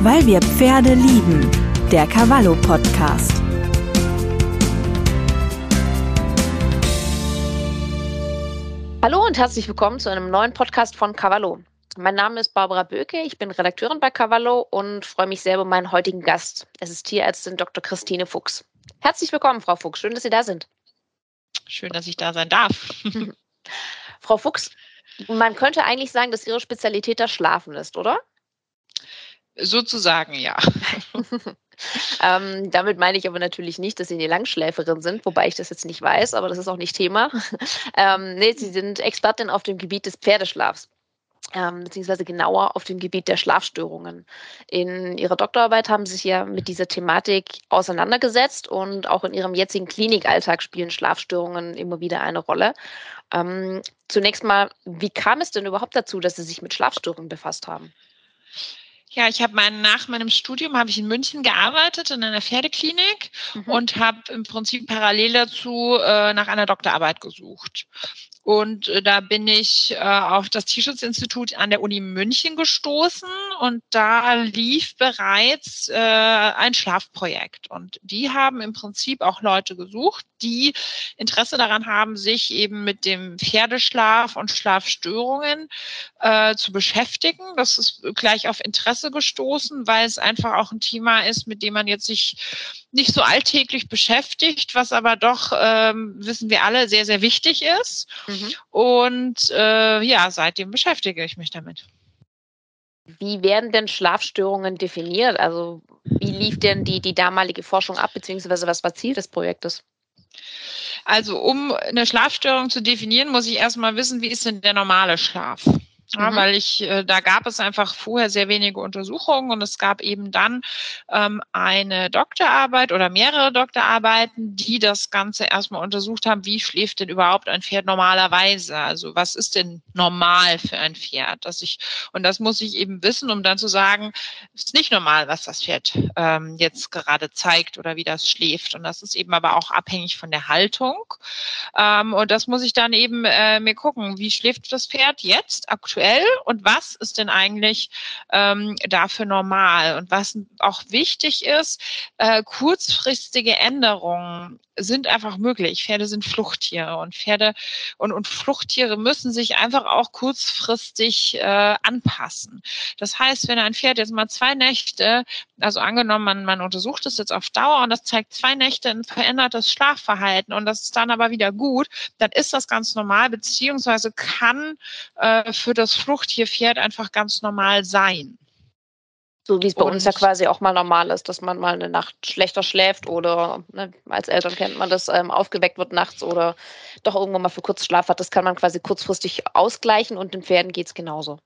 Weil wir Pferde lieben. Der Cavallo Podcast. Hallo und herzlich willkommen zu einem neuen Podcast von Cavallo. Mein Name ist Barbara Böke, ich bin Redakteurin bei Cavallo und freue mich sehr über meinen heutigen Gast. Es ist Tierärztin Dr. Christine Fuchs. Herzlich willkommen, Frau Fuchs. Schön, dass Sie da sind. Schön, dass ich da sein darf. Frau Fuchs, man könnte eigentlich sagen, dass Ihre Spezialität das Schlafen ist, oder? Sozusagen, ja. ähm, damit meine ich aber natürlich nicht, dass Sie eine Langschläferin sind, wobei ich das jetzt nicht weiß, aber das ist auch nicht Thema. ähm, nee, Sie sind Expertin auf dem Gebiet des Pferdeschlafs. Ähm, beziehungsweise genauer auf dem Gebiet der Schlafstörungen. In Ihrer Doktorarbeit haben Sie sich ja mit dieser Thematik auseinandergesetzt und auch in Ihrem jetzigen Klinikalltag spielen Schlafstörungen immer wieder eine Rolle. Ähm, zunächst mal, wie kam es denn überhaupt dazu, dass Sie sich mit Schlafstörungen befasst haben? Ja, ich habe mein, nach meinem Studium habe ich in München gearbeitet in einer Pferdeklinik mhm. und habe im Prinzip parallel dazu äh, nach einer Doktorarbeit gesucht. Und äh, da bin ich äh, auf das Tierschutzinstitut an der Uni München gestoßen und da lief bereits äh, ein Schlafprojekt. Und die haben im Prinzip auch Leute gesucht, die Interesse daran haben, sich eben mit dem Pferdeschlaf und Schlafstörungen äh, zu beschäftigen. Das ist gleich auf Interesse gestoßen, weil es einfach auch ein Thema ist, mit dem man jetzt sich nicht so alltäglich beschäftigt, was aber doch, ähm, wissen wir alle, sehr, sehr wichtig ist. Mhm. Und äh, ja, seitdem beschäftige ich mich damit. Wie werden denn Schlafstörungen definiert? Also wie lief denn die, die damalige Forschung ab, beziehungsweise was war Ziel des Projektes? Also um eine Schlafstörung zu definieren, muss ich erstmal wissen, wie ist denn der normale Schlaf? Ja, mhm. weil ich, äh, da gab es einfach vorher sehr wenige Untersuchungen und es gab eben dann ähm, eine Doktorarbeit oder mehrere Doktorarbeiten, die das Ganze erstmal untersucht haben, wie schläft denn überhaupt ein Pferd normalerweise? Also was ist denn normal für ein Pferd? Dass ich, und das muss ich eben wissen, um dann zu sagen, es ist nicht normal, was das Pferd ähm, jetzt gerade zeigt oder wie das schläft. Und das ist eben aber auch abhängig von der Haltung. Ähm, und das muss ich dann eben äh, mir gucken, wie schläft das Pferd jetzt aktuell aktuell und was ist denn eigentlich ähm, dafür normal? Und was auch wichtig ist, äh, kurzfristige Änderungen sind einfach möglich. Pferde sind Fluchttiere und Pferde und, und Fluchttiere müssen sich einfach auch kurzfristig äh, anpassen. Das heißt, wenn ein Pferd jetzt mal zwei Nächte, also angenommen, man, man untersucht es jetzt auf Dauer und das zeigt zwei Nächte ein verändertes Schlafverhalten und das ist dann aber wieder gut, dann ist das ganz normal, beziehungsweise kann äh, für das das Fluchttierpferd einfach ganz normal sein. So wie es bei und uns ja quasi auch mal normal ist, dass man mal eine Nacht schlechter schläft oder ne, als Eltern kennt man das, ähm, aufgeweckt wird nachts oder doch irgendwann mal für kurz Schlaf hat. Das kann man quasi kurzfristig ausgleichen und den Pferden geht es genauso.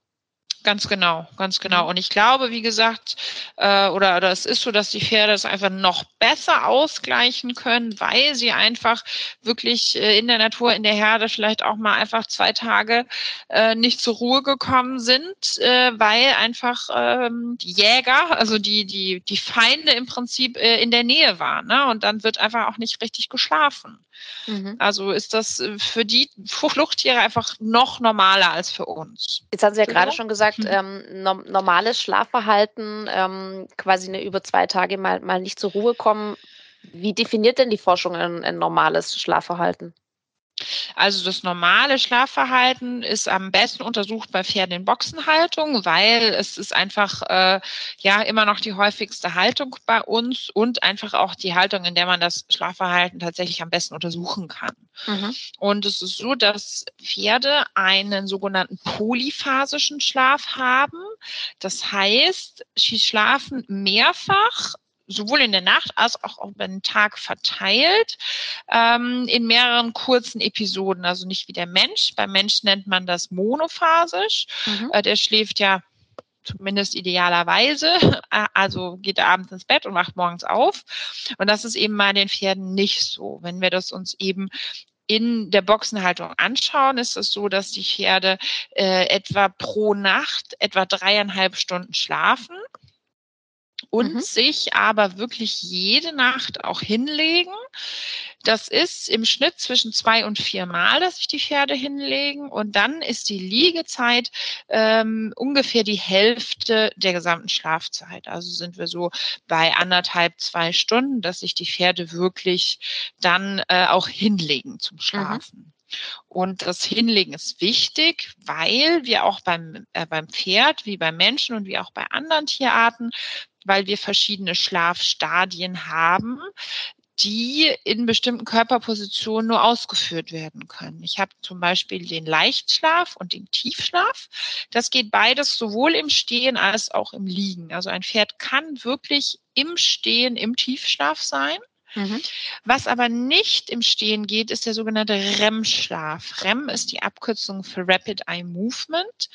Ganz genau, ganz genau. Mhm. Und ich glaube, wie gesagt, äh, oder, oder es ist so, dass die Pferde es einfach noch besser ausgleichen können, weil sie einfach wirklich äh, in der Natur, in der Herde vielleicht auch mal einfach zwei Tage äh, nicht zur Ruhe gekommen sind, äh, weil einfach ähm, die Jäger, also die, die, die Feinde im Prinzip äh, in der Nähe waren. Ne? Und dann wird einfach auch nicht richtig geschlafen. Mhm. Also ist das äh, für die Fluchttiere einfach noch normaler als für uns. Jetzt haben Sie ja gerade schon gesagt, mhm. ähm, no normales Schlafverhalten, ähm, quasi eine über zwei Tage mal, mal nicht zur Ruhe kommen. Wie definiert denn die Forschung ein, ein normales Schlafverhalten? Also das normale Schlafverhalten ist am besten untersucht bei Pferden in Boxenhaltung, weil es ist einfach äh, ja immer noch die häufigste Haltung bei uns und einfach auch die Haltung, in der man das Schlafverhalten tatsächlich am besten untersuchen kann. Mhm. Und es ist so, dass Pferde einen sogenannten polyphasischen Schlaf haben. Das heißt, sie schlafen mehrfach sowohl in der Nacht als auch über den Tag verteilt, ähm, in mehreren kurzen Episoden, also nicht wie der Mensch. Beim Mensch nennt man das monophasisch. Mhm. Äh, der schläft ja zumindest idealerweise, äh, also geht er abends ins Bett und wacht morgens auf. Und das ist eben bei den Pferden nicht so. Wenn wir das uns eben in der Boxenhaltung anschauen, ist es so, dass die Pferde äh, etwa pro Nacht etwa dreieinhalb Stunden schlafen. Und mhm. sich aber wirklich jede Nacht auch hinlegen. Das ist im Schnitt zwischen zwei und vier Mal, dass sich die Pferde hinlegen. Und dann ist die Liegezeit ähm, ungefähr die Hälfte der gesamten Schlafzeit. Also sind wir so bei anderthalb, zwei Stunden, dass sich die Pferde wirklich dann äh, auch hinlegen zum mhm. Schlafen. Mhm. Und das Hinlegen ist wichtig, weil wir auch beim, äh, beim Pferd, wie beim Menschen und wie auch bei anderen Tierarten, weil wir verschiedene Schlafstadien haben, die in bestimmten Körperpositionen nur ausgeführt werden können. Ich habe zum Beispiel den Leichtschlaf und den Tiefschlaf. Das geht beides sowohl im Stehen als auch im Liegen. Also ein Pferd kann wirklich im Stehen im Tiefschlaf sein. Mhm. Was aber nicht im Stehen geht, ist der sogenannte REM-Schlaf. REM ist die Abkürzung für Rapid Eye Movement.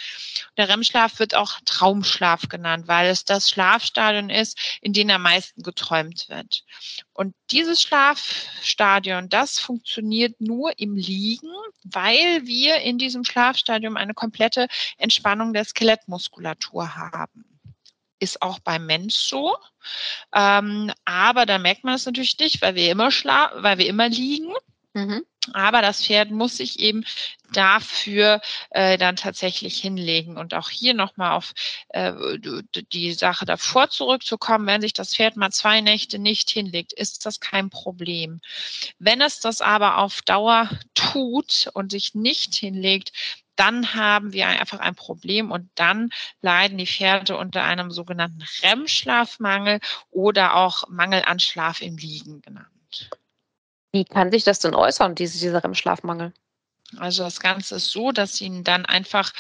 Der REM-Schlaf wird auch Traumschlaf genannt, weil es das Schlafstadion ist, in dem am meisten geträumt wird. Und dieses Schlafstadion, das funktioniert nur im Liegen, weil wir in diesem Schlafstadium eine komplette Entspannung der Skelettmuskulatur haben ist auch beim Mensch so. Ähm, aber da merkt man es natürlich nicht, weil wir immer schlafen, weil wir immer liegen. Mhm. Aber das Pferd muss sich eben dafür äh, dann tatsächlich hinlegen. Und auch hier nochmal auf äh, die Sache davor zurückzukommen, wenn sich das Pferd mal zwei Nächte nicht hinlegt, ist das kein Problem. Wenn es das aber auf Dauer tut und sich nicht hinlegt, dann haben wir einfach ein Problem und dann leiden die Pferde unter einem sogenannten REM-Schlafmangel oder auch Mangel an Schlaf im Liegen genannt. Wie kann sich das denn äußern, diese, dieser REM-Schlafmangel? Also das Ganze ist so, dass ihnen dann einfach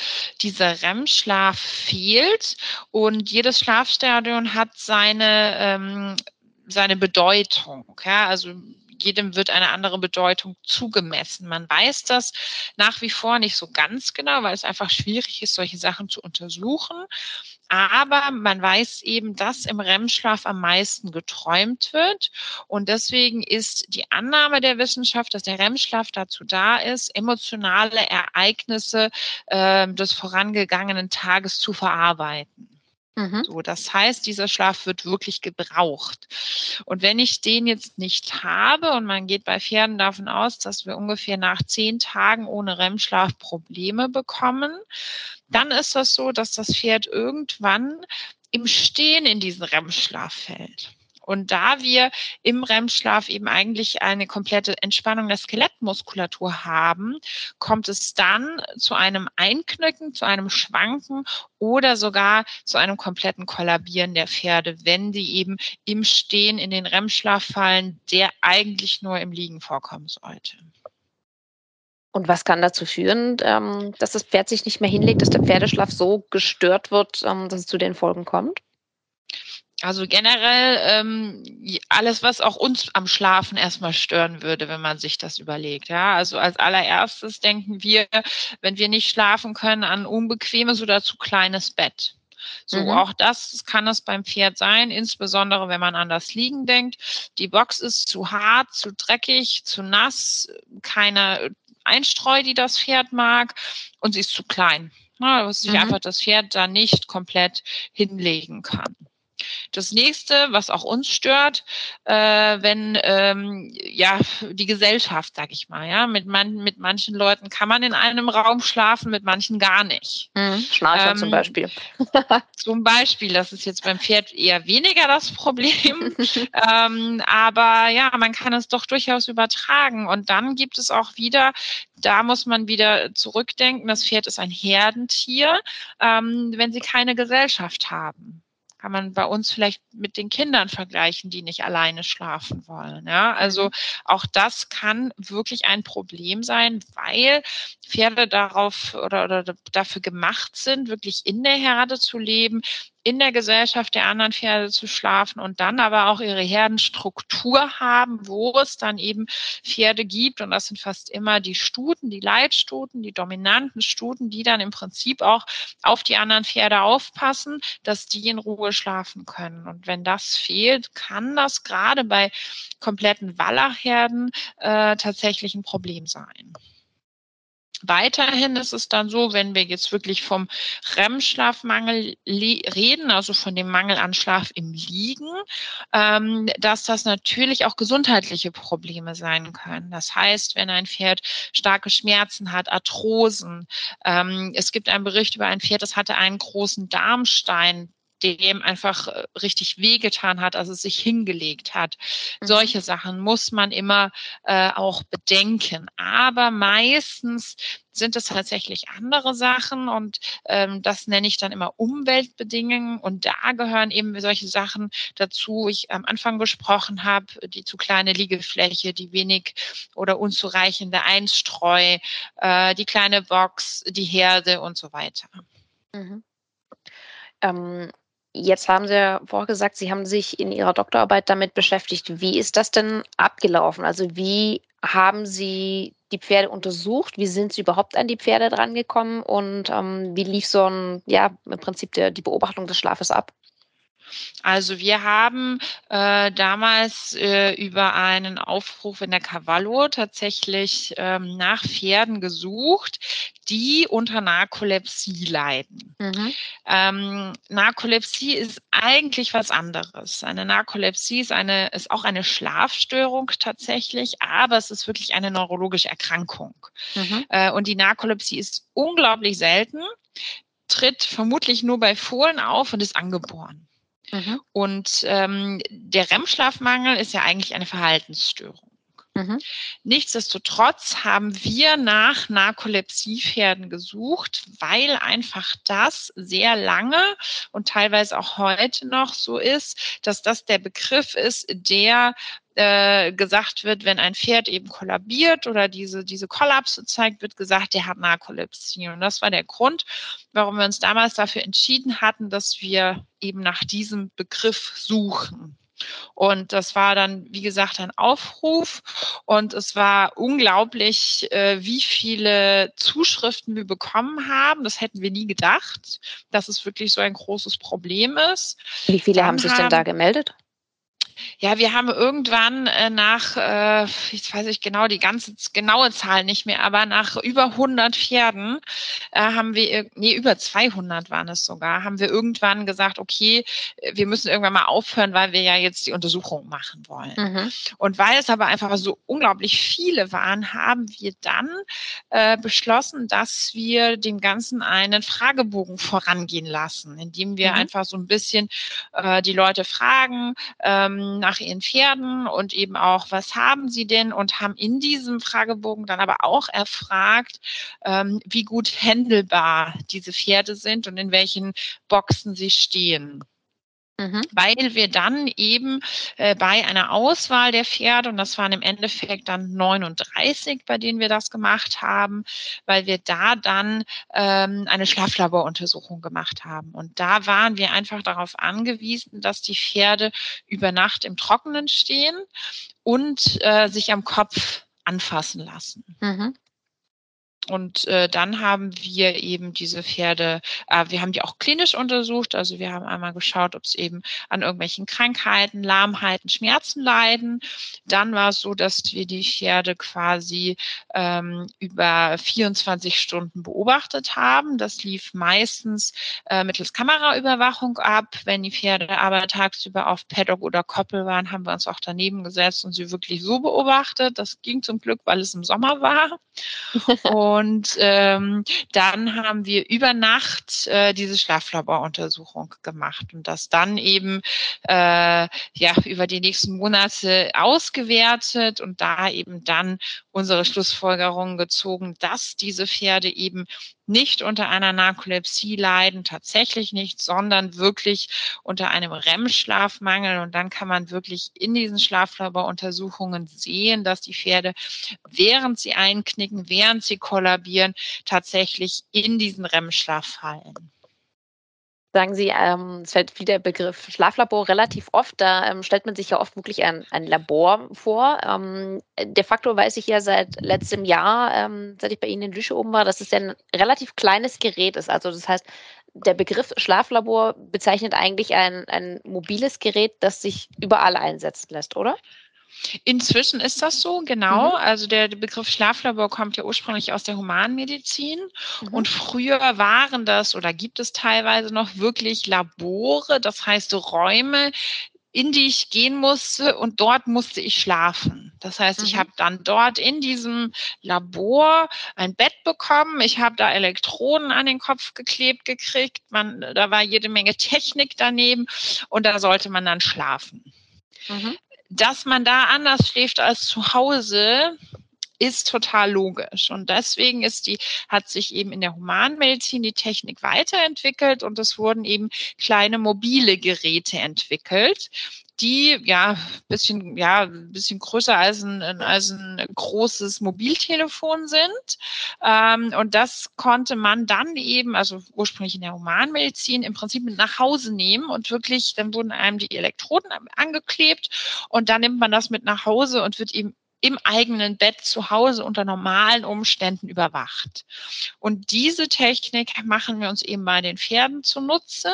dieser REM-Schlaf fehlt und jedes Schlafstadion hat seine, ähm, seine Bedeutung. Ja? Also jedem wird eine andere Bedeutung zugemessen. Man weiß das nach wie vor nicht so ganz genau, weil es einfach schwierig ist, solche Sachen zu untersuchen. Aber man weiß eben, dass im REM-Schlaf am meisten geträumt wird. Und deswegen ist die Annahme der Wissenschaft, dass der REM-Schlaf dazu da ist, emotionale Ereignisse äh, des vorangegangenen Tages zu verarbeiten. Mhm. So, das heißt, dieser Schlaf wird wirklich gebraucht. Und wenn ich den jetzt nicht habe und man geht bei Pferden davon aus, dass wir ungefähr nach zehn Tagen ohne REM-Schlaf Probleme bekommen, dann ist das so, dass das Pferd irgendwann im Stehen in diesen REM-Schlaf fällt. Und da wir im REM-Schlaf eben eigentlich eine komplette Entspannung der Skelettmuskulatur haben, kommt es dann zu einem Einknicken, zu einem Schwanken oder sogar zu einem kompletten Kollabieren der Pferde, wenn die eben im Stehen in den REM-Schlaf fallen, der eigentlich nur im Liegen vorkommen sollte. Und was kann dazu führen, ähm, dass das Pferd sich nicht mehr hinlegt, dass der Pferdeschlaf so gestört wird, ähm, dass es zu den Folgen kommt? Also generell ähm, alles, was auch uns am Schlafen erstmal stören würde, wenn man sich das überlegt. Ja, also als allererstes denken wir, wenn wir nicht schlafen können, an unbequemes oder zu kleines Bett. So, mhm. auch das kann es beim Pferd sein, insbesondere wenn man an das Liegen denkt. Die Box ist zu hart, zu dreckig, zu nass, keine Einstreu, die das Pferd mag, und sie ist zu klein. Na, dass sich mhm. einfach das Pferd da nicht komplett hinlegen kann. Das nächste, was auch uns stört, äh, wenn ähm, ja die Gesellschaft, sag ich mal, ja, mit, man, mit manchen Leuten kann man in einem Raum schlafen, mit manchen gar nicht. Mhm, Schnarcher ähm, zum Beispiel. zum Beispiel, das ist jetzt beim Pferd eher weniger das Problem, ähm, aber ja, man kann es doch durchaus übertragen. Und dann gibt es auch wieder, da muss man wieder zurückdenken, das Pferd ist ein Herdentier, ähm, wenn sie keine Gesellschaft haben kann man bei uns vielleicht mit den Kindern vergleichen, die nicht alleine schlafen wollen. Ja, also mhm. auch das kann wirklich ein Problem sein, weil Pferde darauf oder, oder dafür gemacht sind, wirklich in der Herde zu leben, in der Gesellschaft der anderen Pferde zu schlafen und dann aber auch ihre Herdenstruktur haben, wo es dann eben Pferde gibt. Und das sind fast immer die Stuten, die Leitstuten, die dominanten Stuten, die dann im Prinzip auch auf die anderen Pferde aufpassen, dass die in Ruhe schlafen können. Und wenn das fehlt, kann das gerade bei kompletten Wallachherden äh, tatsächlich ein Problem sein. Weiterhin ist es dann so, wenn wir jetzt wirklich vom REM-Schlafmangel reden, also von dem Mangel an Schlaf im Liegen, ähm, dass das natürlich auch gesundheitliche Probleme sein können. Das heißt, wenn ein Pferd starke Schmerzen hat, Arthrosen, ähm, es gibt einen Bericht über ein Pferd, das hatte einen großen Darmstein, dem einfach äh, richtig wehgetan hat, also sich hingelegt hat. Mhm. Solche Sachen muss man immer äh, auch bedenken. Aber meistens sind es tatsächlich andere Sachen und ähm, das nenne ich dann immer Umweltbedingungen und da gehören eben solche Sachen dazu, ich am Anfang besprochen habe, die zu kleine Liegefläche, die wenig oder unzureichende Einstreu, äh, die kleine Box, die Herde und so weiter. Mhm. Ähm, Jetzt haben Sie ja vorher gesagt, Sie haben sich in Ihrer Doktorarbeit damit beschäftigt. Wie ist das denn abgelaufen? Also wie haben Sie die Pferde untersucht? Wie sind Sie überhaupt an die Pferde drangekommen? Und ähm, wie lief so ein, ja, im Prinzip der, die Beobachtung des Schlafes ab? Also wir haben äh, damals äh, über einen Aufruf in der Cavallo tatsächlich ähm, nach Pferden gesucht, die unter Narkolepsie leiden. Mhm. Ähm, Narkolepsie ist eigentlich was anderes. Eine Narkolepsie ist, eine, ist auch eine Schlafstörung tatsächlich, aber es ist wirklich eine neurologische Erkrankung. Mhm. Äh, und die Narkolepsie ist unglaublich selten, tritt vermutlich nur bei Fohlen auf und ist angeboren. Mhm. Und ähm, der REM-Schlafmangel ist ja eigentlich eine Verhaltensstörung. Mhm. Nichtsdestotrotz haben wir nach Narkolepsiepferden gesucht, weil einfach das sehr lange und teilweise auch heute noch so ist, dass das der Begriff ist, der äh, gesagt wird, wenn ein Pferd eben kollabiert oder diese, diese Kollapse zeigt, wird gesagt, der hat Narkolepsie. Und das war der Grund, warum wir uns damals dafür entschieden hatten, dass wir eben nach diesem Begriff suchen. Und das war dann, wie gesagt, ein Aufruf. Und es war unglaublich, äh, wie viele Zuschriften wir bekommen haben. Das hätten wir nie gedacht, dass es wirklich so ein großes Problem ist. Wie viele dann haben sich denn da gemeldet? Ja, wir haben irgendwann äh, nach, äh, ich weiß nicht genau die ganze genaue Zahl nicht mehr, aber nach über 100 Pferden äh, haben wir, nee, über 200 waren es sogar, haben wir irgendwann gesagt, okay, wir müssen irgendwann mal aufhören, weil wir ja jetzt die Untersuchung machen wollen. Mhm. Und weil es aber einfach so unglaublich viele waren, haben wir dann äh, beschlossen, dass wir dem Ganzen einen Fragebogen vorangehen lassen, indem wir mhm. einfach so ein bisschen äh, die Leute fragen, ähm, nach ihren Pferden und eben auch, was haben sie denn und haben in diesem Fragebogen dann aber auch erfragt, ähm, wie gut händelbar diese Pferde sind und in welchen Boxen sie stehen. Mhm. Weil wir dann eben äh, bei einer Auswahl der Pferde, und das waren im Endeffekt dann 39, bei denen wir das gemacht haben, weil wir da dann ähm, eine Schlaflaboruntersuchung gemacht haben. Und da waren wir einfach darauf angewiesen, dass die Pferde über Nacht im Trockenen stehen und äh, sich am Kopf anfassen lassen. Mhm. Und äh, dann haben wir eben diese Pferde, äh, wir haben die auch klinisch untersucht. Also wir haben einmal geschaut, ob es eben an irgendwelchen Krankheiten, Lahmheiten, Schmerzen leiden. Dann war es so, dass wir die Pferde quasi ähm, über 24 Stunden beobachtet haben. Das lief meistens äh, mittels Kameraüberwachung ab. Wenn die Pferde aber tagsüber auf Paddock oder Koppel waren, haben wir uns auch daneben gesetzt und sie wirklich so beobachtet. Das ging zum Glück, weil es im Sommer war. Und Und ähm, dann haben wir über Nacht äh, diese Schlaflaboruntersuchung gemacht und das dann eben äh, ja über die nächsten Monate ausgewertet und da eben dann unsere Schlussfolgerungen gezogen, dass diese Pferde eben nicht unter einer Narkolepsie leiden, tatsächlich nicht, sondern wirklich unter einem REM-Schlafmangel. Und dann kann man wirklich in diesen Schlaflaboruntersuchungen sehen, dass die Pferde, während sie einknicken, während sie kollabieren, tatsächlich in diesen REM-Schlaf fallen sagen Sie, ähm, es fällt wieder der Begriff Schlaflabor relativ oft. Da ähm, stellt man sich ja oft wirklich ein, ein Labor vor. Ähm, de facto weiß ich ja seit letztem Jahr, ähm, seit ich bei Ihnen in Lüsche oben war, dass es ein relativ kleines Gerät ist. Also das heißt, der Begriff Schlaflabor bezeichnet eigentlich ein, ein mobiles Gerät, das sich überall einsetzen lässt, oder? Inzwischen ist das so, genau. Mhm. Also der, Begriff Schlaflabor kommt ja ursprünglich aus der Humanmedizin. Mhm. Und früher waren das oder gibt es teilweise noch wirklich Labore, das heißt Räume, in die ich gehen musste und dort musste ich schlafen. Das heißt, ich mhm. habe dann dort in diesem Labor ein Bett bekommen. Ich habe da Elektroden an den Kopf geklebt gekriegt. Man, da war jede Menge Technik daneben und da sollte man dann schlafen. Mhm. Dass man da anders schläft als zu Hause, ist total logisch. Und deswegen ist die, hat sich eben in der Humanmedizin die Technik weiterentwickelt und es wurden eben kleine mobile Geräte entwickelt, die ja bisschen ja bisschen größer als ein als ein großes Mobiltelefon sind ähm, und das konnte man dann eben also ursprünglich in der Humanmedizin im Prinzip mit nach Hause nehmen und wirklich dann wurden einem die Elektroden angeklebt und dann nimmt man das mit nach Hause und wird eben im eigenen Bett zu Hause unter normalen Umständen überwacht. Und diese Technik machen wir uns eben bei den Pferden zunutze.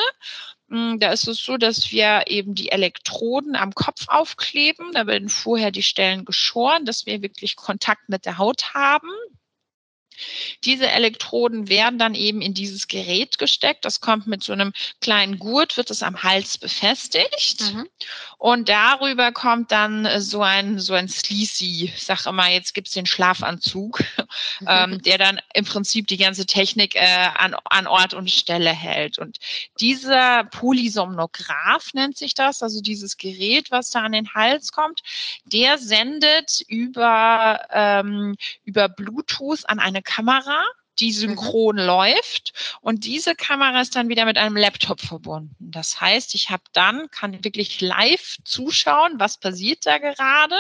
Hm, da ist es so, dass wir eben die Elektroden am Kopf aufkleben. Da werden vorher die Stellen geschoren, dass wir wirklich Kontakt mit der Haut haben. Diese Elektroden werden dann eben in dieses Gerät gesteckt. Das kommt mit so einem kleinen Gurt, wird es am Hals befestigt. Mhm. Und darüber kommt dann äh, so ein, so ein Sleazy, ich sag immer, jetzt gibt's den Schlafanzug, mhm. ähm, der dann im Prinzip die ganze Technik äh, an, an Ort und Stelle hält. Und dieser Polysomnograph nennt sich das, also dieses Gerät, was da an den Hals kommt, der sendet über, ähm, über Bluetooth an eine Kamera, die mhm. synchron mhm. läuft und diese Kamera ist dann wieder mit einem Laptop verbunden. Das heißt, ich habe dann, kann wirklich live zuschauen, was passiert da gerade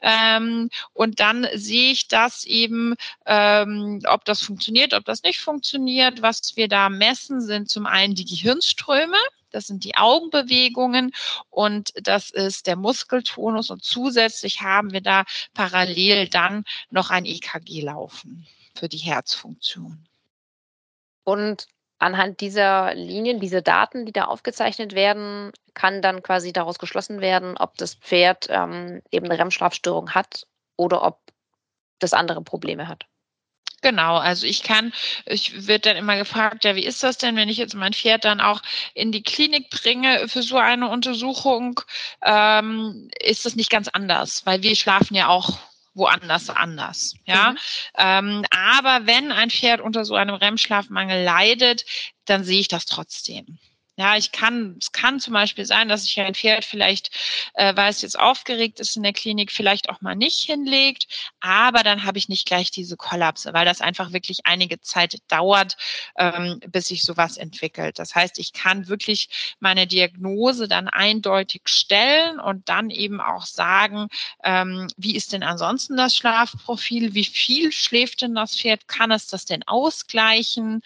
ähm, und dann sehe ich das eben, ähm, ob das funktioniert, ob das nicht funktioniert. Was wir da messen, sind zum einen die Gehirnströme, das sind die Augenbewegungen und das ist der Muskeltonus und zusätzlich haben wir da parallel dann noch ein EKG laufen für die Herzfunktion. Und anhand dieser Linien, diese Daten, die da aufgezeichnet werden, kann dann quasi daraus geschlossen werden, ob das Pferd ähm, eben eine REM-Schlafstörung hat oder ob das andere Probleme hat. Genau, also ich kann, ich wird dann immer gefragt, ja, wie ist das denn, wenn ich jetzt mein Pferd dann auch in die Klinik bringe für so eine Untersuchung, ähm, ist das nicht ganz anders, weil wir schlafen ja auch woanders anders. Ja, mhm. ähm, aber wenn ein Pferd unter so einem REM-Schlafmangel leidet, dann sehe ich das trotzdem. Ja, ich kann, es kann zum Beispiel sein, dass sich ein Pferd vielleicht, äh, weil es jetzt aufgeregt ist in der Klinik, vielleicht auch mal nicht hinlegt, aber dann habe ich nicht gleich diese Kollapse, weil das einfach wirklich einige Zeit dauert, ähm, bis sich sowas entwickelt. Das heißt, ich kann wirklich meine Diagnose dann eindeutig stellen und dann eben auch sagen, ähm, wie ist denn ansonsten das Schlafprofil, wie viel schläft denn das Pferd, kann es das denn ausgleichen?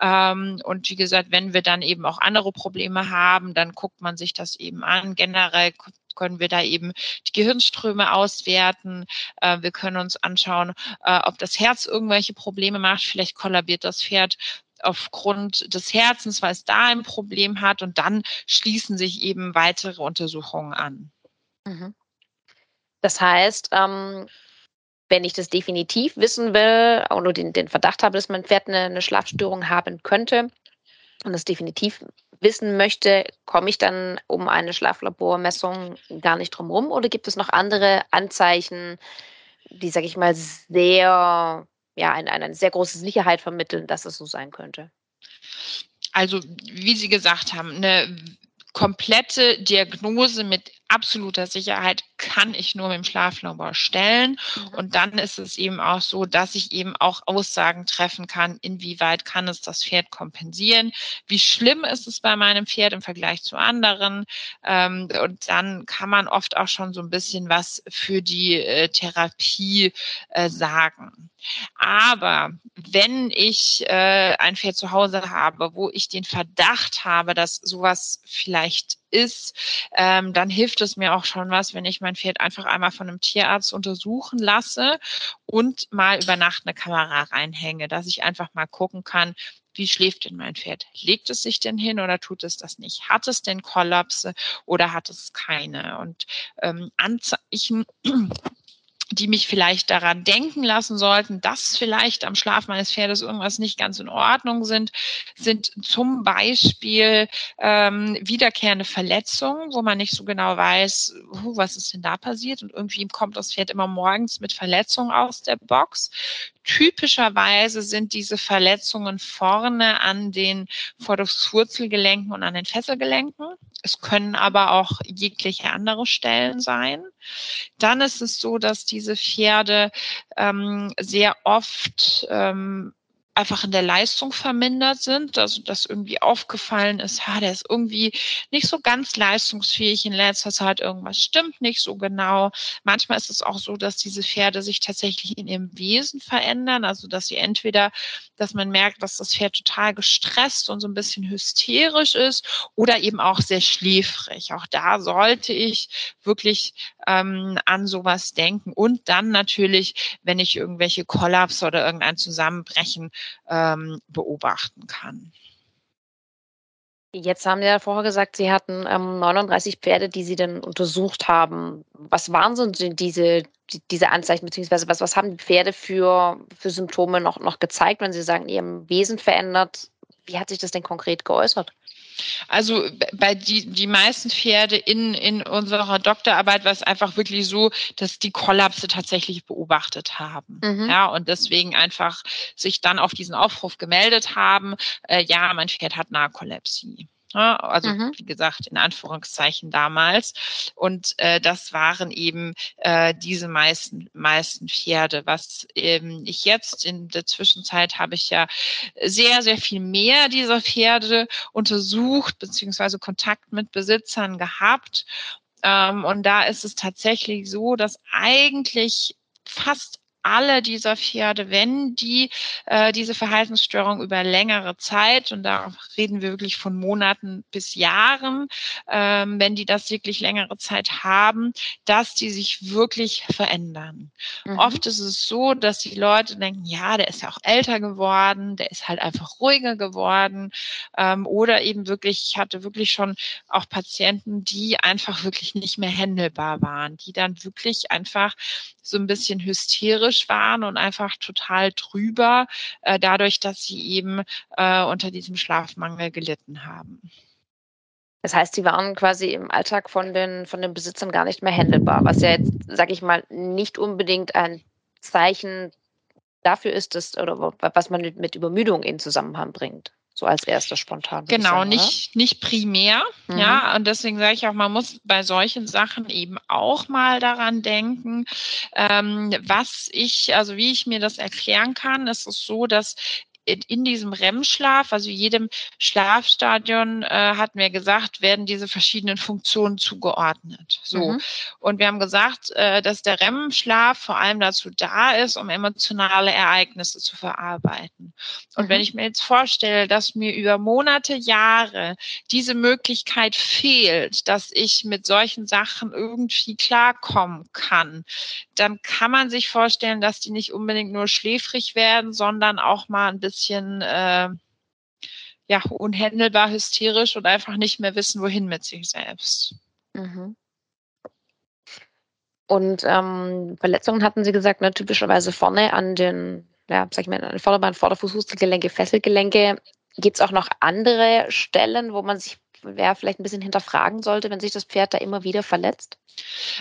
Ähm, und wie gesagt, wenn wir dann eben auch andere Probleme haben, dann guckt man sich das eben an. Generell können wir da eben die Gehirnströme auswerten. Äh, wir können uns anschauen, äh, ob das Herz irgendwelche Probleme macht. Vielleicht kollabiert das Pferd aufgrund des Herzens, weil es da ein Problem hat. Und dann schließen sich eben weitere Untersuchungen an. Mhm. Das heißt, ähm, wenn ich das definitiv wissen will oder den, den Verdacht habe, dass mein Pferd eine, eine Schlafstörung haben könnte und das definitiv wissen möchte, komme ich dann um eine Schlaflabormessung gar nicht drum rum oder gibt es noch andere Anzeichen, die, sage ich mal, sehr, ja, eine, eine sehr große Sicherheit vermitteln, dass es so sein könnte? Also, wie Sie gesagt haben, eine komplette Diagnose mit absoluter Sicherheit kann ich nur mit dem Schlaflabor stellen. Und dann ist es eben auch so, dass ich eben auch Aussagen treffen kann, inwieweit kann es das Pferd kompensieren, wie schlimm ist es bei meinem Pferd im Vergleich zu anderen. Ähm, und dann kann man oft auch schon so ein bisschen was für die äh, Therapie äh, sagen. Aber wenn ich äh, ein Pferd zu Hause habe, wo ich den Verdacht habe, dass sowas vielleicht ist, ähm, dann hilft es mir auch schon was, wenn ich mein Pferd einfach einmal von einem Tierarzt untersuchen lasse und mal über Nacht eine Kamera reinhänge, dass ich einfach mal gucken kann, wie schläft denn mein Pferd? Legt es sich denn hin oder tut es das nicht? Hat es denn Kollapse oder hat es keine? Und ähm, Anzeichen die mich vielleicht daran denken lassen sollten, dass vielleicht am Schlaf meines Pferdes irgendwas nicht ganz in Ordnung sind, sind zum Beispiel ähm, wiederkehrende Verletzungen, wo man nicht so genau weiß, uh, was ist denn da passiert und irgendwie kommt das Pferd immer morgens mit Verletzungen aus der Box. Typischerweise sind diese Verletzungen vorne an den Vorderfußwurzelgelenken und an den Fesselgelenken. Es können aber auch jegliche andere Stellen sein. Dann ist es so, dass diese Pferde ähm, sehr oft ähm, einfach in der Leistung vermindert sind, also dass irgendwie aufgefallen ist, ha, der ist irgendwie nicht so ganz leistungsfähig in letzter Zeit, irgendwas stimmt nicht so genau. Manchmal ist es auch so, dass diese Pferde sich tatsächlich in ihrem Wesen verändern, also dass sie entweder, dass man merkt, dass das Pferd total gestresst und so ein bisschen hysterisch ist oder eben auch sehr schläfrig. Auch da sollte ich wirklich ähm, an sowas denken und dann natürlich, wenn ich irgendwelche Kollaps oder irgendein Zusammenbrechen ähm, beobachten kann. Jetzt haben Sie ja vorher gesagt, Sie hatten ähm, 39 Pferde, die Sie dann untersucht haben. Was waren so diese, die, diese Anzeichen, beziehungsweise was, was haben die Pferde für, für Symptome noch, noch gezeigt, wenn Sie sagen, Ihrem Wesen verändert? Wie hat sich das denn konkret geäußert? Also bei die, die meisten Pferde in, in unserer Doktorarbeit war es einfach wirklich so, dass die Kollapse tatsächlich beobachtet haben. Mhm. Ja, und deswegen einfach sich dann auf diesen Aufruf gemeldet haben, äh, ja, mein Pferd hat Narkolepsie. Ja, also mhm. wie gesagt, in Anführungszeichen damals. Und äh, das waren eben äh, diese meisten, meisten Pferde. Was ähm, ich jetzt in der Zwischenzeit habe ich ja sehr, sehr viel mehr dieser Pferde untersucht, beziehungsweise Kontakt mit Besitzern gehabt. Ähm, und da ist es tatsächlich so, dass eigentlich fast alle dieser Pferde, wenn die äh, diese Verhaltensstörung über längere Zeit, und da reden wir wirklich von Monaten bis Jahren, ähm, wenn die das wirklich längere Zeit haben, dass die sich wirklich verändern. Mhm. Oft ist es so, dass die Leute denken, ja, der ist ja auch älter geworden, der ist halt einfach ruhiger geworden. Ähm, oder eben wirklich, ich hatte wirklich schon auch Patienten, die einfach wirklich nicht mehr händelbar waren, die dann wirklich einfach so ein bisschen hysterisch waren und einfach total drüber, äh, dadurch, dass sie eben äh, unter diesem Schlafmangel gelitten haben. Das heißt, sie waren quasi im Alltag von den, von den Besitzern gar nicht mehr händelbar, was ja jetzt, sag ich mal, nicht unbedingt ein Zeichen dafür ist, dass, oder was man mit, mit Übermüdung in Zusammenhang bringt so als erster spontan. Genau, sagen, nicht, nicht primär. Mhm. Ja, und deswegen sage ich auch, man muss bei solchen Sachen eben auch mal daran denken, ähm, was ich, also wie ich mir das erklären kann. Es ist so, dass in, in diesem REM-Schlaf, also jedem Schlafstadion, äh, hatten wir gesagt, werden diese verschiedenen Funktionen zugeordnet. So. Mhm. Und wir haben gesagt, äh, dass der REM-Schlaf vor allem dazu da ist, um emotionale Ereignisse zu verarbeiten. Und mhm. wenn ich mir jetzt vorstelle, dass mir über Monate, Jahre diese Möglichkeit fehlt, dass ich mit solchen Sachen irgendwie klarkommen kann, dann kann man sich vorstellen, dass die nicht unbedingt nur schläfrig werden, sondern auch mal ein bisschen bisschen äh, ja, unhändelbar, hysterisch und einfach nicht mehr wissen, wohin mit sich selbst. Mhm. Und ähm, Verletzungen hatten Sie gesagt, ne, typischerweise vorne an den, ja, sag ich mal, an den Vorderbein, Vorderfußmuskelgelenke, Fesselgelenke. Gibt es auch noch andere Stellen, wo man sich wer vielleicht ein bisschen hinterfragen sollte, wenn sich das Pferd da immer wieder verletzt?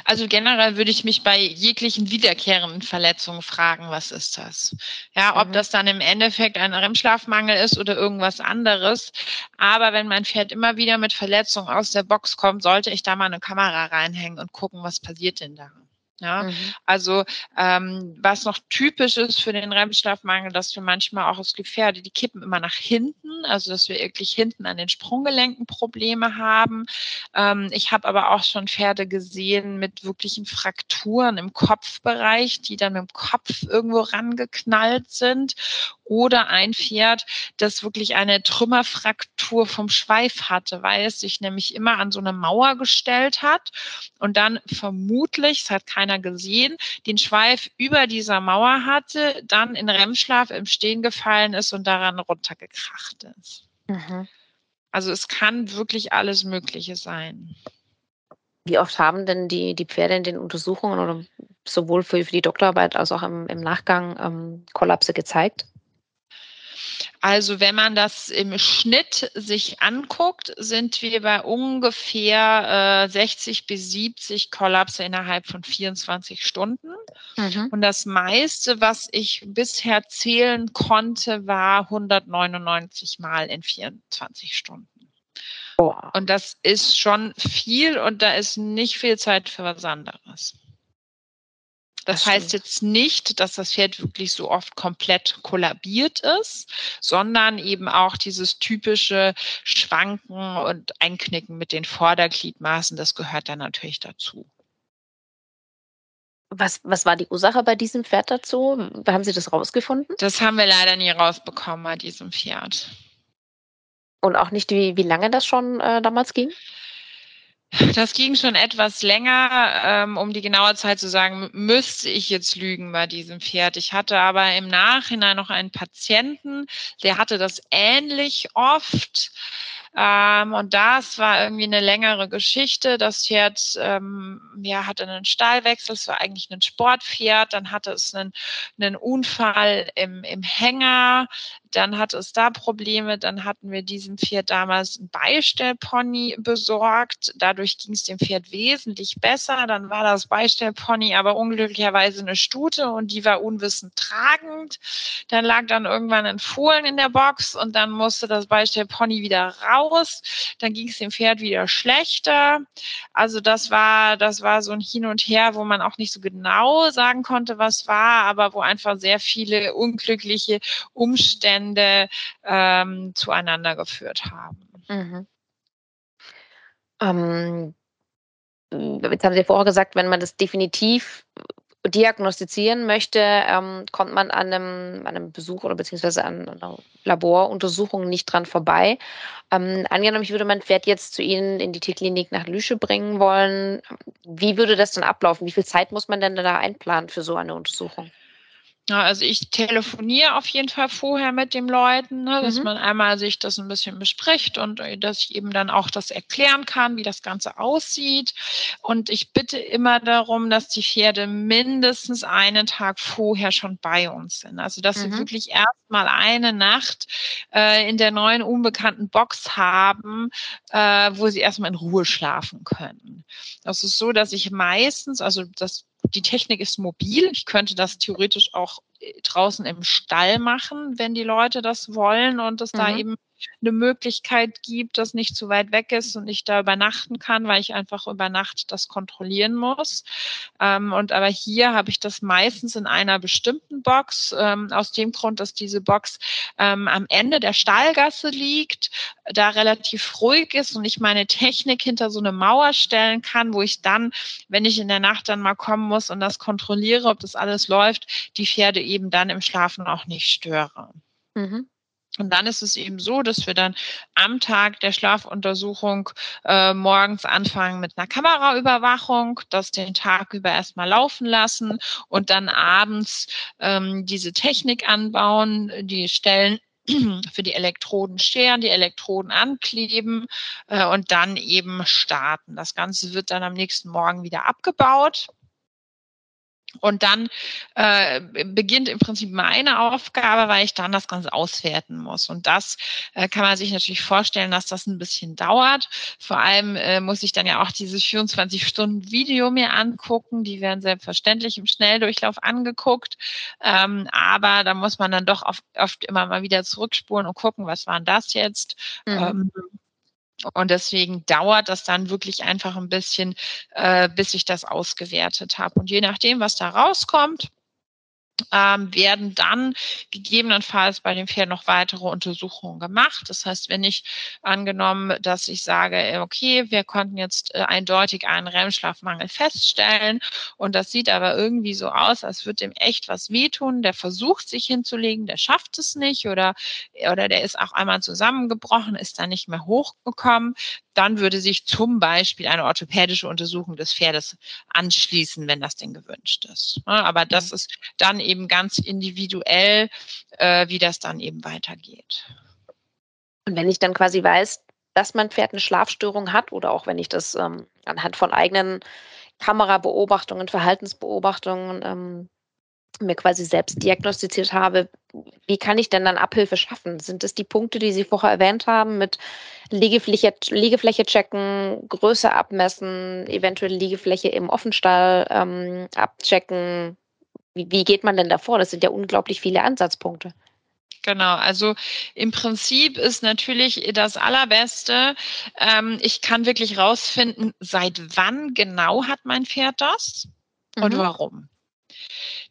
Also generell würde ich mich bei jeglichen wiederkehrenden Verletzungen fragen, was ist das? Ja, ob mhm. das dann im Endeffekt ein REM-Schlafmangel ist oder irgendwas anderes. Aber wenn mein Pferd immer wieder mit Verletzungen aus der Box kommt, sollte ich da mal eine Kamera reinhängen und gucken, was passiert denn da. Ja, mhm. also ähm, was noch typisch ist für den REM-Schlafmangel, dass wir manchmal auch es gibt Pferde, die kippen immer nach hinten, also dass wir wirklich hinten an den Sprunggelenken Probleme haben. Ähm, ich habe aber auch schon Pferde gesehen mit wirklichen Frakturen im Kopfbereich, die dann mit dem Kopf irgendwo rangeknallt sind oder ein Pferd, das wirklich eine Trümmerfraktur vom Schweif hatte, weil es sich nämlich immer an so eine Mauer gestellt hat und dann vermutlich, das hat keiner gesehen, den Schweif über dieser Mauer hatte, dann in REM-Schlaf im Stehen gefallen ist und daran runtergekracht ist. Mhm. Also es kann wirklich alles Mögliche sein. Wie oft haben denn die, die Pferde in den Untersuchungen oder sowohl für, für die Doktorarbeit als auch im, im Nachgang ähm, Kollapse gezeigt? Also wenn man das im Schnitt sich anguckt, sind wir bei ungefähr äh, 60 bis 70 Kollapse innerhalb von 24 Stunden. Mhm. Und das meiste, was ich bisher zählen konnte, war 199 Mal in 24 Stunden. Boah. Und das ist schon viel und da ist nicht viel Zeit für was anderes. Das, das heißt jetzt nicht, dass das Pferd wirklich so oft komplett kollabiert ist, sondern eben auch dieses typische Schwanken und Einknicken mit den Vordergliedmaßen, das gehört dann natürlich dazu. Was, was war die Ursache bei diesem Pferd dazu? Haben Sie das rausgefunden? Das haben wir leider nie rausbekommen bei diesem Pferd. Und auch nicht, wie, wie lange das schon äh, damals ging? Das ging schon etwas länger. Ähm, um die genaue Zeit zu sagen, müsste ich jetzt lügen bei diesem Pferd. Ich hatte aber im Nachhinein noch einen Patienten, der hatte das ähnlich oft. Ähm, und das war irgendwie eine längere Geschichte. Das Pferd ähm, ja, hatte einen Stallwechsel, es war eigentlich ein Sportpferd, dann hatte es einen, einen Unfall im, im Hänger, dann hatte es da Probleme, dann hatten wir diesem Pferd damals ein Beistellpony besorgt. Dadurch ging es dem Pferd wesentlich besser. Dann war das Beistellpony aber unglücklicherweise eine Stute und die war unwissend tragend. Dann lag dann irgendwann ein Fohlen in der Box und dann musste das Beistellpony wieder raus. Dann ging es dem Pferd wieder schlechter. Also das war, das war so ein Hin und Her, wo man auch nicht so genau sagen konnte, was war, aber wo einfach sehr viele unglückliche Umstände Umstände ähm, zueinander geführt haben. Mhm. Ähm, jetzt haben Sie vorher gesagt, wenn man das definitiv diagnostizieren möchte, ähm, kommt man an einem, an einem Besuch oder beziehungsweise an einer Laboruntersuchung nicht dran vorbei. Ähm, angenommen, ich würde mein Pferd jetzt zu Ihnen in die Tierklinik nach Lüsche bringen wollen. Wie würde das dann ablaufen? Wie viel Zeit muss man denn da einplanen für so eine Untersuchung? Ja, also ich telefoniere auf jeden Fall vorher mit den Leuten, ne, dass mhm. man einmal sich das ein bisschen bespricht und äh, dass ich eben dann auch das erklären kann, wie das Ganze aussieht. Und ich bitte immer darum, dass die Pferde mindestens einen Tag vorher schon bei uns sind. Also dass mhm. sie wirklich erstmal eine Nacht äh, in der neuen unbekannten Box haben, äh, wo sie erstmal in Ruhe schlafen können. Das ist so, dass ich meistens, also das die Technik ist mobil. Ich könnte das theoretisch auch äh, draußen im Stall machen, wenn die Leute das wollen und es mhm. da eben eine Möglichkeit gibt, das nicht zu weit weg ist und ich da übernachten kann, weil ich einfach über Nacht das kontrollieren muss. Ähm, und aber hier habe ich das meistens in einer bestimmten Box, ähm, aus dem Grund, dass diese Box ähm, am Ende der Stallgasse liegt, da relativ ruhig ist und ich meine Technik hinter so eine Mauer stellen kann, wo ich dann, wenn ich in der Nacht dann mal kommen muss und das kontrolliere, ob das alles läuft, die Pferde eben dann im Schlafen auch nicht störe. Mhm. Und dann ist es eben so, dass wir dann am Tag der Schlafuntersuchung äh, morgens anfangen mit einer Kameraüberwachung, das den Tag über erstmal laufen lassen und dann abends ähm, diese Technik anbauen, die Stellen für die Elektroden scheren, die Elektroden ankleben äh, und dann eben starten. Das Ganze wird dann am nächsten Morgen wieder abgebaut und dann äh, beginnt im Prinzip meine Aufgabe, weil ich dann das Ganze auswerten muss. Und das äh, kann man sich natürlich vorstellen, dass das ein bisschen dauert. Vor allem äh, muss ich dann ja auch dieses 24-Stunden-Video mir angucken. Die werden selbstverständlich im Schnelldurchlauf angeguckt. Ähm, aber da muss man dann doch oft, oft immer mal wieder zurückspulen und gucken, was war denn das jetzt? Mhm. Ähm, und deswegen dauert das dann wirklich einfach ein bisschen, äh, bis ich das ausgewertet habe. Und je nachdem, was da rauskommt, ähm, werden dann gegebenenfalls bei dem Pferd noch weitere Untersuchungen gemacht. Das heißt, wenn ich angenommen, dass ich sage, okay, wir konnten jetzt äh, eindeutig einen REM-Schlafmangel feststellen und das sieht aber irgendwie so aus, als würde dem echt was wehtun, der versucht sich hinzulegen, der schafft es nicht oder, oder der ist auch einmal zusammengebrochen, ist dann nicht mehr hochgekommen, dann würde sich zum Beispiel eine orthopädische Untersuchung des Pferdes anschließen, wenn das denn gewünscht ist. Aber das mhm. ist dann eben ganz individuell, äh, wie das dann eben weitergeht. Und wenn ich dann quasi weiß, dass mein Pferd eine Schlafstörung hat oder auch wenn ich das ähm, anhand von eigenen Kamerabeobachtungen, Verhaltensbeobachtungen ähm, mir quasi selbst diagnostiziert habe, wie kann ich denn dann Abhilfe schaffen? Sind es die Punkte, die Sie vorher erwähnt haben, mit Liegefläche, Liegefläche checken, Größe abmessen, eventuell Liegefläche im Offenstall ähm, abchecken? Wie, wie geht man denn davor? Das sind ja unglaublich viele Ansatzpunkte. Genau, also im Prinzip ist natürlich das Allerbeste, ähm, ich kann wirklich rausfinden, seit wann genau hat mein Pferd das und mhm. warum.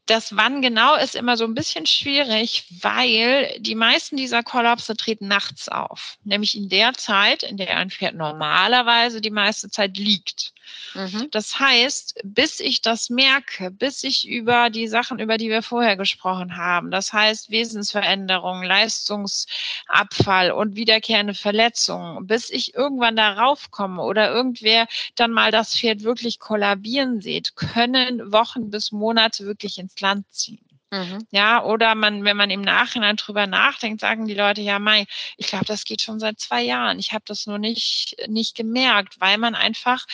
Das wann genau ist immer so ein bisschen schwierig, weil die meisten dieser Kollapse treten nachts auf. Nämlich in der Zeit, in der ein Pferd normalerweise die meiste Zeit liegt. Mhm. Das heißt, bis ich das merke, bis ich über die Sachen, über die wir vorher gesprochen haben, das heißt Wesensveränderungen, Leistungsabfall und wiederkehrende Verletzungen, bis ich irgendwann darauf komme oder irgendwer dann mal das Pferd wirklich kollabieren sieht, können Wochen bis Monate wirklich ins Land ziehen. Mhm. Ja, oder man, wenn man im Nachhinein drüber nachdenkt, sagen die Leute, ja, Mai, ich glaube, das geht schon seit zwei Jahren. Ich habe das nur nicht, nicht gemerkt, weil man einfach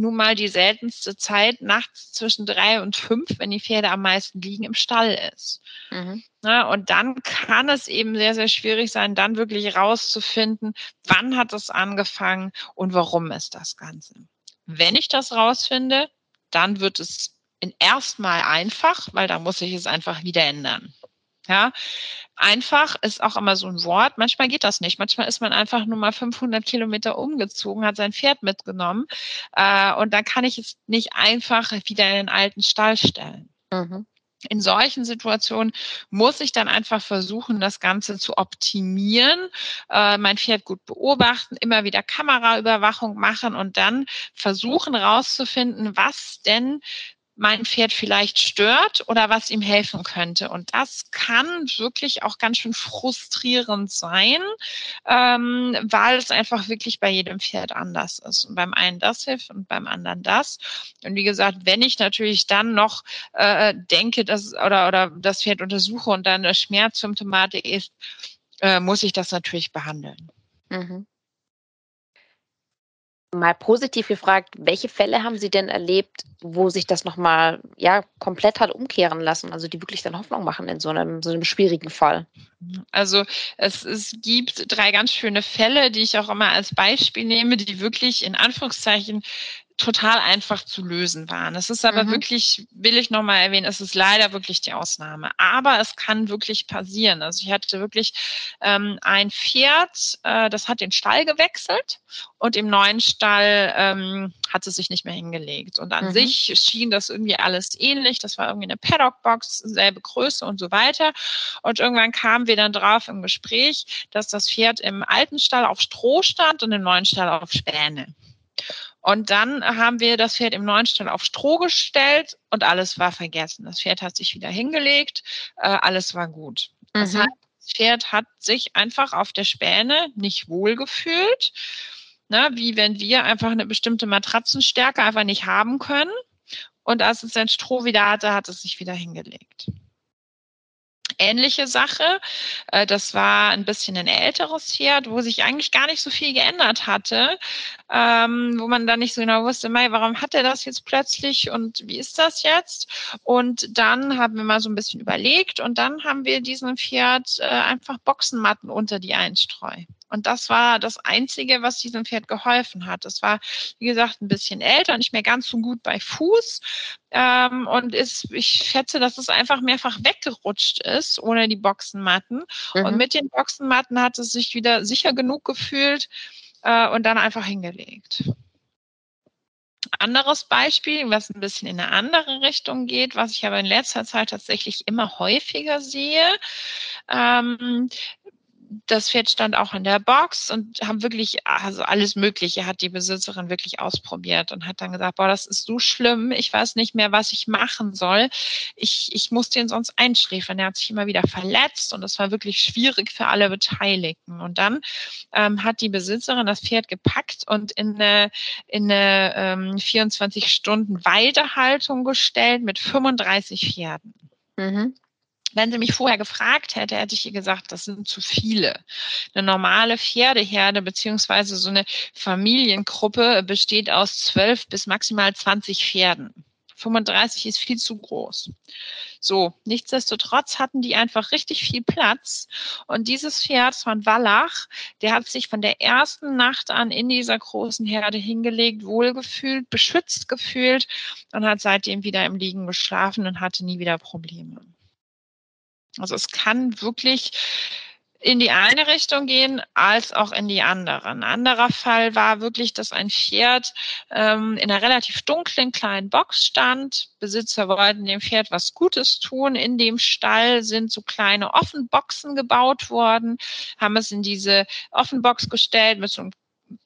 nun mal die seltenste Zeit nachts zwischen drei und fünf, wenn die Pferde am meisten liegen, im Stall ist. Mhm. Na, und dann kann es eben sehr, sehr schwierig sein, dann wirklich rauszufinden, wann hat es angefangen und warum ist das Ganze. Wenn ich das rausfinde, dann wird es in erstmal einfach, weil da muss ich es einfach wieder ändern. Ja, einfach ist auch immer so ein Wort. Manchmal geht das nicht. Manchmal ist man einfach nur mal 500 Kilometer umgezogen, hat sein Pferd mitgenommen äh, und dann kann ich es nicht einfach wieder in den alten Stall stellen. Mhm. In solchen Situationen muss ich dann einfach versuchen, das Ganze zu optimieren, äh, mein Pferd gut beobachten, immer wieder Kameraüberwachung machen und dann versuchen rauszufinden, was denn mein Pferd vielleicht stört oder was ihm helfen könnte. Und das kann wirklich auch ganz schön frustrierend sein, ähm, weil es einfach wirklich bei jedem Pferd anders ist. Und beim einen das hilft und beim anderen das. Und wie gesagt, wenn ich natürlich dann noch äh, denke, dass oder oder das Pferd untersuche und dann eine Schmerzsymptomatik ist, äh, muss ich das natürlich behandeln. Mhm. Mal positiv gefragt, welche Fälle haben Sie denn erlebt, wo sich das nochmal ja, komplett hat umkehren lassen, also die wirklich dann Hoffnung machen in so einem, so einem schwierigen Fall? Also es, es gibt drei ganz schöne Fälle, die ich auch immer als Beispiel nehme, die wirklich in Anführungszeichen total einfach zu lösen waren. Es ist aber mhm. wirklich, will ich nochmal erwähnen, es ist leider wirklich die Ausnahme. Aber es kann wirklich passieren. Also ich hatte wirklich ähm, ein Pferd, äh, das hat den Stall gewechselt und im neuen Stall ähm, hat es sich nicht mehr hingelegt. Und an mhm. sich schien das irgendwie alles ähnlich. Das war irgendwie eine Paddock-Box, selbe Größe und so weiter. Und irgendwann kamen wir dann drauf im Gespräch, dass das Pferd im alten Stall auf Stroh stand und im neuen Stall auf Späne. Und dann haben wir das Pferd im neuen Stall auf Stroh gestellt und alles war vergessen. Das Pferd hat sich wieder hingelegt, äh, alles war gut. Mhm. Das, heißt, das Pferd hat sich einfach auf der Späne nicht wohl gefühlt, ne, wie wenn wir einfach eine bestimmte Matratzenstärke einfach nicht haben können. Und als es sein Stroh wieder hatte, hat es sich wieder hingelegt ähnliche Sache. Äh, das war ein bisschen ein älteres Pferd, wo sich eigentlich gar nicht so viel geändert hatte, ähm, wo man dann nicht so genau wusste, Mai, warum hat er das jetzt plötzlich und wie ist das jetzt? Und dann haben wir mal so ein bisschen überlegt und dann haben wir diesem Pferd äh, einfach Boxenmatten unter die Einstreu. Und das war das Einzige, was diesem Pferd geholfen hat. Das war, wie gesagt, ein bisschen älter, nicht mehr ganz so gut bei Fuß. Ähm, und ist, ich schätze, dass es einfach mehrfach weggerutscht ist ohne die Boxenmatten. Mhm. Und mit den Boxenmatten hat es sich wieder sicher genug gefühlt äh, und dann einfach hingelegt. anderes Beispiel, was ein bisschen in eine andere Richtung geht, was ich aber in letzter Zeit tatsächlich immer häufiger sehe. Ähm, das Pferd stand auch in der Box und haben wirklich, also alles Mögliche hat die Besitzerin wirklich ausprobiert und hat dann gesagt, boah, das ist so schlimm, ich weiß nicht mehr, was ich machen soll. Ich, ich muss den sonst einschläfern. Er hat sich immer wieder verletzt und das war wirklich schwierig für alle Beteiligten. Und dann ähm, hat die Besitzerin das Pferd gepackt und in eine, in eine ähm, 24 Stunden Weidehaltung gestellt mit 35 Pferden. Mhm. Wenn sie mich vorher gefragt hätte, hätte ich ihr gesagt, das sind zu viele. Eine normale Pferdeherde beziehungsweise so eine Familiengruppe besteht aus zwölf bis maximal 20 Pferden. 35 ist viel zu groß. So, nichtsdestotrotz hatten die einfach richtig viel Platz. Und dieses Pferd von Wallach, der hat sich von der ersten Nacht an in dieser großen Herde hingelegt, wohlgefühlt, beschützt gefühlt und hat seitdem wieder im Liegen geschlafen und hatte nie wieder Probleme. Also es kann wirklich in die eine Richtung gehen, als auch in die andere. Ein anderer Fall war wirklich, dass ein Pferd ähm, in einer relativ dunklen kleinen Box stand. Besitzer wollten dem Pferd was Gutes tun. In dem Stall sind so kleine Offenboxen gebaut worden, haben es in diese Offenbox gestellt mit so einem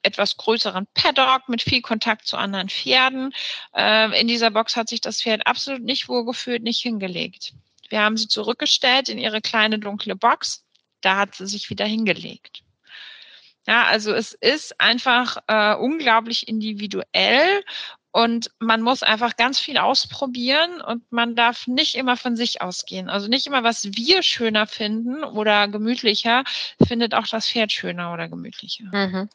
etwas größeren Paddock mit viel Kontakt zu anderen Pferden. Äh, in dieser Box hat sich das Pferd absolut nicht wohlgefühlt, nicht hingelegt. Wir haben sie zurückgestellt in ihre kleine dunkle Box. Da hat sie sich wieder hingelegt. Ja, also es ist einfach äh, unglaublich individuell und man muss einfach ganz viel ausprobieren und man darf nicht immer von sich ausgehen. Also nicht immer, was wir schöner finden oder gemütlicher, findet auch das Pferd schöner oder gemütlicher. Mhm.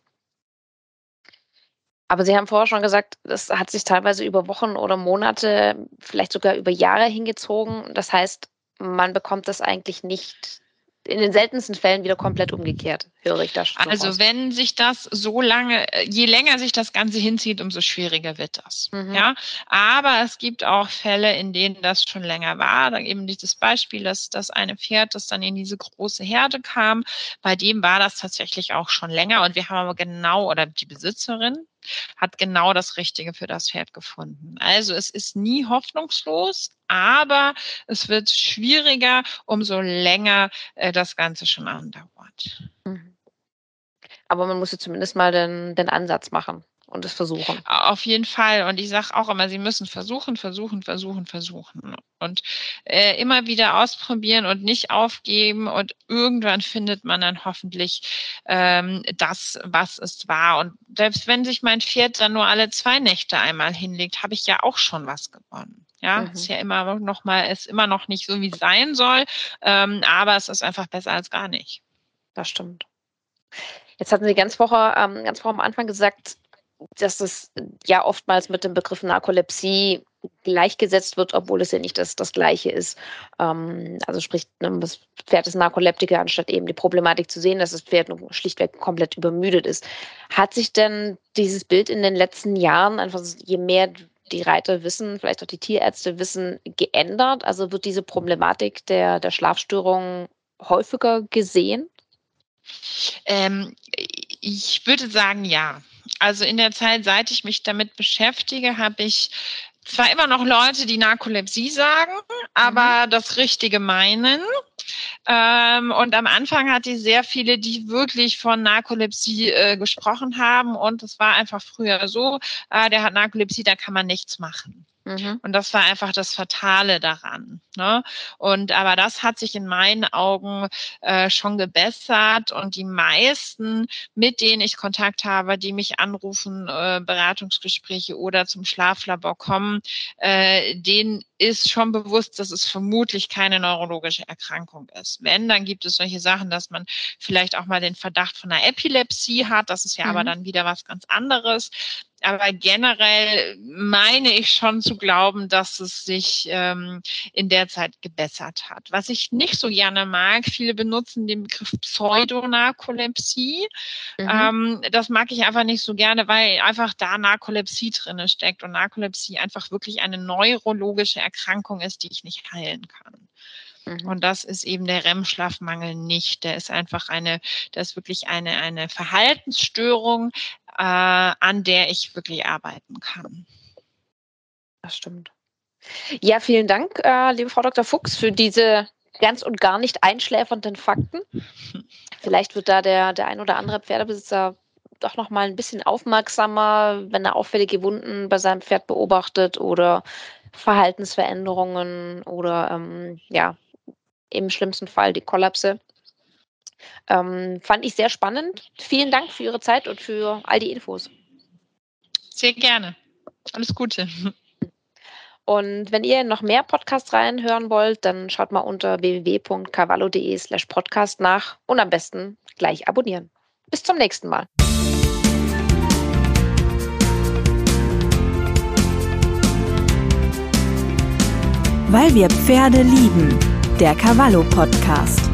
Aber Sie haben vorher schon gesagt, das hat sich teilweise über Wochen oder Monate, vielleicht sogar über Jahre hingezogen. Das heißt, man bekommt das eigentlich nicht in den seltensten Fällen wieder komplett umgekehrt, höre ich das schon. Also raus. wenn sich das so lange, je länger sich das Ganze hinzieht, umso schwieriger wird das. Mhm. Ja, aber es gibt auch Fälle, in denen das schon länger war. Da eben dieses Beispiel, dass das eine Pferd, das dann in diese große Herde kam, bei dem war das tatsächlich auch schon länger und wir haben aber genau oder die Besitzerin, hat genau das Richtige für das Pferd gefunden. Also es ist nie hoffnungslos, aber es wird schwieriger, umso länger äh, das Ganze schon andauert. Aber man muss ja zumindest mal den, den Ansatz machen und es versuchen. Auf jeden Fall. Und ich sage auch immer, sie müssen versuchen, versuchen, versuchen, versuchen. Und äh, immer wieder ausprobieren und nicht aufgeben. Und irgendwann findet man dann hoffentlich ähm, das, was es war. Und selbst wenn sich mein Pferd dann nur alle zwei Nächte einmal hinlegt, habe ich ja auch schon was gewonnen. Ja, mhm. ist ja immer noch mal, ist immer noch nicht so, wie es sein soll. Ähm, aber es ist einfach besser als gar nicht. Das stimmt. Jetzt hatten Sie ganz vorher, ähm, ganz vorher am Anfang gesagt, dass es ja oftmals mit dem Begriff Narkolepsie gleichgesetzt wird, obwohl es ja nicht das, das Gleiche ist. Ähm, also sprich, ne, das Pferd ist Narkoleptiker, anstatt eben die Problematik zu sehen, dass das Pferd schlichtweg komplett übermüdet ist. Hat sich denn dieses Bild in den letzten Jahren, einfach je mehr die Reiter wissen, vielleicht auch die Tierärzte wissen, geändert? Also wird diese Problematik der, der Schlafstörungen häufiger gesehen? Ähm, ich würde sagen, ja. Also in der Zeit, seit ich mich damit beschäftige, habe ich zwar immer noch Leute, die Narkolepsie sagen, aber mhm. das Richtige meinen. Ähm, und am Anfang hatte ich sehr viele, die wirklich von Narkolepsie äh, gesprochen haben. Und es war einfach früher so, äh, der hat Narkolepsie, da kann man nichts machen. Mhm. Und das war einfach das Fatale daran. Ne? Und aber das hat sich in meinen Augen äh, schon gebessert und die meisten, mit denen ich Kontakt habe, die mich anrufen, äh, Beratungsgespräche oder zum Schlaflabor kommen, äh, denen ist schon bewusst, dass es vermutlich keine neurologische Erkrankung ist. Wenn, dann gibt es solche Sachen, dass man vielleicht auch mal den Verdacht von einer Epilepsie hat. Das ist ja mhm. aber dann wieder was ganz anderes. Aber generell meine ich schon zu glauben, dass es sich ähm, in der Zeit gebessert hat. Was ich nicht so gerne mag, viele benutzen den Begriff Pseudonarkolepsie. Mhm. Ähm, das mag ich einfach nicht so gerne, weil einfach da Narkolepsie drinne steckt und Narkolepsie einfach wirklich eine neurologische Erkrankung ist, die ich nicht heilen kann. Mhm. Und das ist eben der REM-Schlafmangel nicht. Der ist einfach eine, das ist wirklich eine, eine Verhaltensstörung, äh, an der ich wirklich arbeiten kann. Das stimmt. Ja, vielen Dank, äh, liebe Frau Dr. Fuchs, für diese ganz und gar nicht einschläfernden Fakten. Vielleicht wird da der, der ein oder andere Pferdebesitzer doch noch mal ein bisschen aufmerksamer, wenn er auffällige Wunden bei seinem Pferd beobachtet oder Verhaltensveränderungen oder ähm, ja, im schlimmsten Fall die Kollapse. Ähm, fand ich sehr spannend. Vielen Dank für Ihre Zeit und für all die Infos. Sehr gerne. Alles Gute. Und wenn ihr noch mehr Podcasts reinhören wollt, dann schaut mal unter www.cavallo.de slash podcast nach und am besten gleich abonnieren. Bis zum nächsten Mal. Weil wir Pferde lieben. Der Cavallo Podcast.